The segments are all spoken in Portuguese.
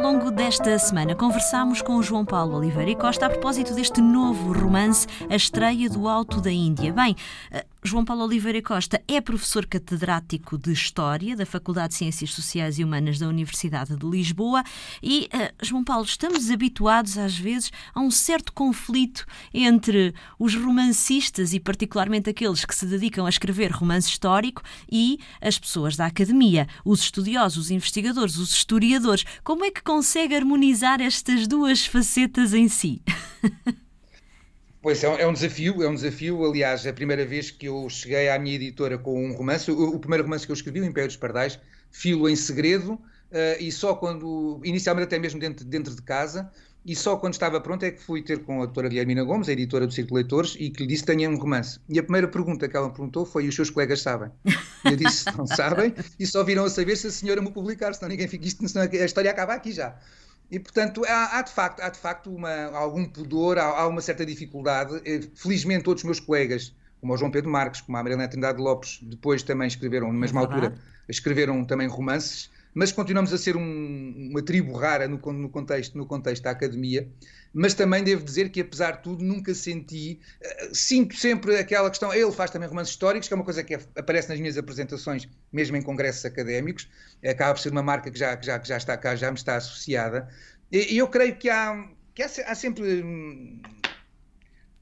longo desta semana conversámos com o João Paulo Oliveira e Costa a propósito deste novo romance, A Estreia do Alto da Índia. Bem, eh, João Paulo Oliveira Costa é professor catedrático de História da Faculdade de Ciências Sociais e Humanas da Universidade de Lisboa e, uh, João Paulo, estamos habituados às vezes a um certo conflito entre os romancistas e particularmente aqueles que se dedicam a escrever romance histórico e as pessoas da academia, os estudiosos, os investigadores, os historiadores. Como é que consegue harmonizar estas duas facetas em si? Pois é, é um desafio, é um desafio. Aliás, a primeira vez que eu cheguei à minha editora com um romance, o, o primeiro romance que eu escrevi, O Império dos Pardais, filo em segredo, uh, e só quando, inicialmente até mesmo dentro, dentro de casa, e só quando estava pronto é que fui ter com a doutora Guilhermina Gomes, a editora do Círculo Leitores, e que lhe disse que tenha um romance. E a primeira pergunta que ela me perguntou foi: os seus colegas sabem? E eu disse: não sabem, e só viram a saber se a senhora me publicar, senão ninguém fica isto, senão a história acaba aqui já. E, portanto, há, há, de facto, há de facto uma, algum pudor, há, há, uma certa dificuldade. Eh, felizmente, todos os meus colegas, como o João Pedro Marques, como a Marilena Trindade Lopes, depois também escreveram, na mesma é altura, escreveram também romances mas continuamos a ser um, uma tribo rara no, no, contexto, no contexto da academia. Mas também devo dizer que, apesar de tudo, nunca senti. Uh, sinto sempre aquela questão. Ele faz também romances históricos, que é uma coisa que é, aparece nas minhas apresentações, mesmo em congressos académicos. Acaba por ser uma marca que já, que já, que já está cá, já me está associada. E, eu creio que há, que há, há sempre.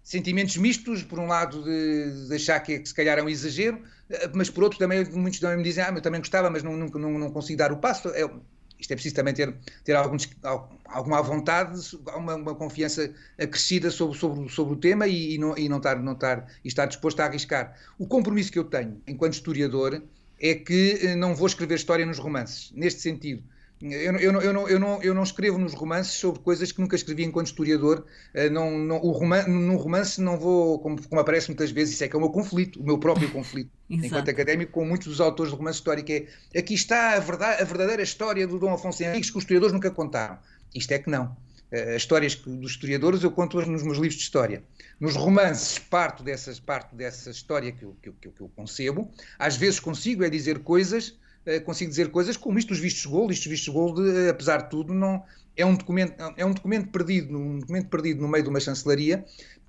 Sentimentos mistos, por um lado de, de achar que, que, se calhar é um exagero, eh, mas por outro também muitos também me dizem, ah, eu também gostava, mas não, não, não, não consigo dar o passo. É, isto é preciso também ter, ter alguma vontade, uma, uma confiança acrescida sobre, sobre, sobre o tema e, e, não, e, não estar, não estar, e estar disposto a arriscar. O compromisso que eu tenho enquanto historiador é que eh, não vou escrever história nos romances, neste sentido eu, eu, eu, não, eu, não, eu não escrevo nos romances sobre coisas que nunca escrevi enquanto historiador. Eh, não, não, o romance, no romance não vou, como, como, aparece muitas vezes, isso é que é o meu conflito, o meu próprio conflito, enquanto académico, com muitos dos autores de romance histórico. É, aqui está a, verdade, a verdadeira história do Dom Afonso Henriques que os historiadores nunca contaram. Isto é que não. Eh, as histórias dos historiadores eu conto-as nos meus livros de história. Nos romances parto, dessas, parto dessa história que eu, que, eu, que eu concebo. Às vezes consigo é dizer coisas consigo dizer coisas como isto dos vistos gold. Isto dos vistos gold, eh, apesar de tudo, não, é, um documento, é um documento perdido, um documento perdido no meio de uma chancelaria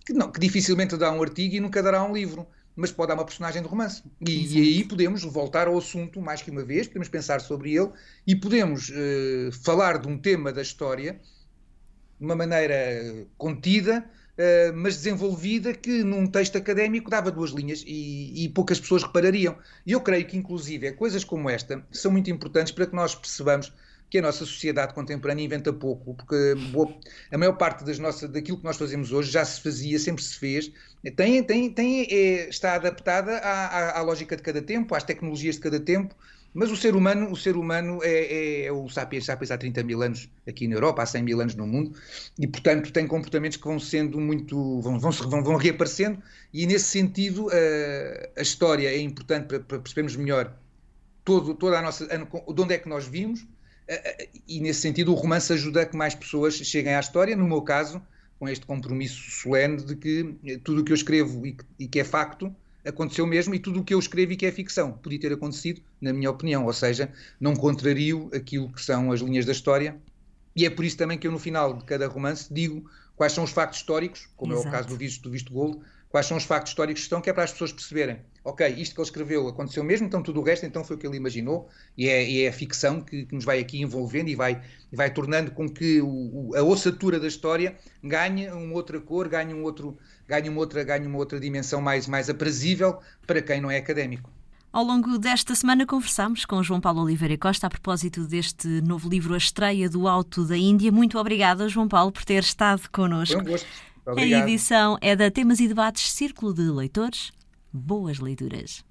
que, não, que dificilmente dá um artigo e nunca dará um livro mas pode dar uma personagem de romance. E, e, aí podemos voltar ao assunto mais que uma vez, podemos pensar sobre ele e podemos uh, falar de um tema da história de uma maneira contida, uh, mas desenvolvida, que num texto académico dava duas linhas e, e, poucas pessoas reparariam. E eu creio que, inclusive, coisas como esta são muito importantes para que nós percebamos que a nossa sociedade contemporânea inventa pouco, porque boa, a maior parte das nossas, daquilo que nós fazemos hoje já se fazia, sempre se fez, tem, tem, tem, é, está adaptada à, à, à, lógica de cada tempo, às tecnologias de cada tempo, mas o ser humano, o ser humano é, é, é, o sapiens sapiens há 30 mil anos aqui na Europa, há 100 mil anos no mundo, e portanto tem comportamentos que vão sendo muito, vão, vão, vão, vão reaparecendo, e nesse sentido a, a história é importante para, para percebermos melhor todo, toda a nossa, de onde é que nós vimos, e nesse sentido o romance ajuda a que mais pessoas cheguem à história, no meu caso, com este compromisso solene de que tudo o que eu escrevo e, e que é facto, aconteceu mesmo e tudo o que eu escrevo e que é ficção podia ter acontecido, na minha opinião, ou seja, não contrario aquilo que são as linhas da história. E é por isso também que eu, no final de cada romance, digo quais são os factos históricos, como Exato. é o caso do Visto, do Visto Gold, quais são os factos históricos que estão, que é para as pessoas perceberem. Ok, isto que ele escreveu aconteceu mesmo, então tudo o resto então foi o que ele imaginou, e é, e é a ficção que, que, nos vai aqui envolvendo e vai, vai tornando com que o, o, a ossatura da história ganhe uma outra cor, ganhe um outro, ganhe uma outra, ganhe uma outra dimensão mais, mais aprazível para quem não é académico. Ao longo desta semana conversamos com João Paulo Oliveira Costa a propósito deste novo livro A Estreia do Alto da Índia. Muito obrigada, João Paulo, por ter estado connosco. Foi um gosto. Obrigado. A edição é da Temas e Debates Círculo de Leitores. Boas leituras.